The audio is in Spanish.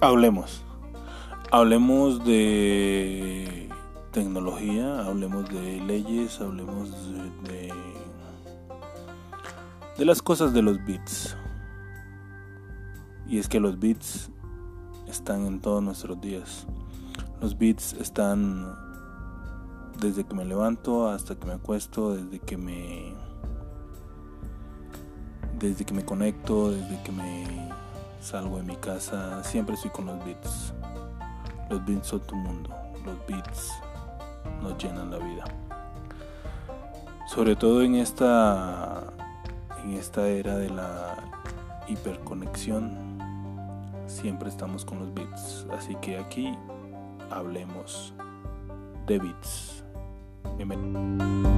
Hablemos. Hablemos de tecnología, hablemos de leyes, hablemos de, de, las cosas de los bits. Y es que los bits están en todos nuestros días. Los bits están desde que me levanto hasta que me acuesto, desde que me desde que me conecto, desde que me salgo de mi casa, siempre estoy con los beats. Los beats son tu mundo, los beats nos llenan la vida. Sobre todo en esta en esta era de la hiperconexión, siempre estamos con los beats, así que aquí hablemos de beats. Bienvenido.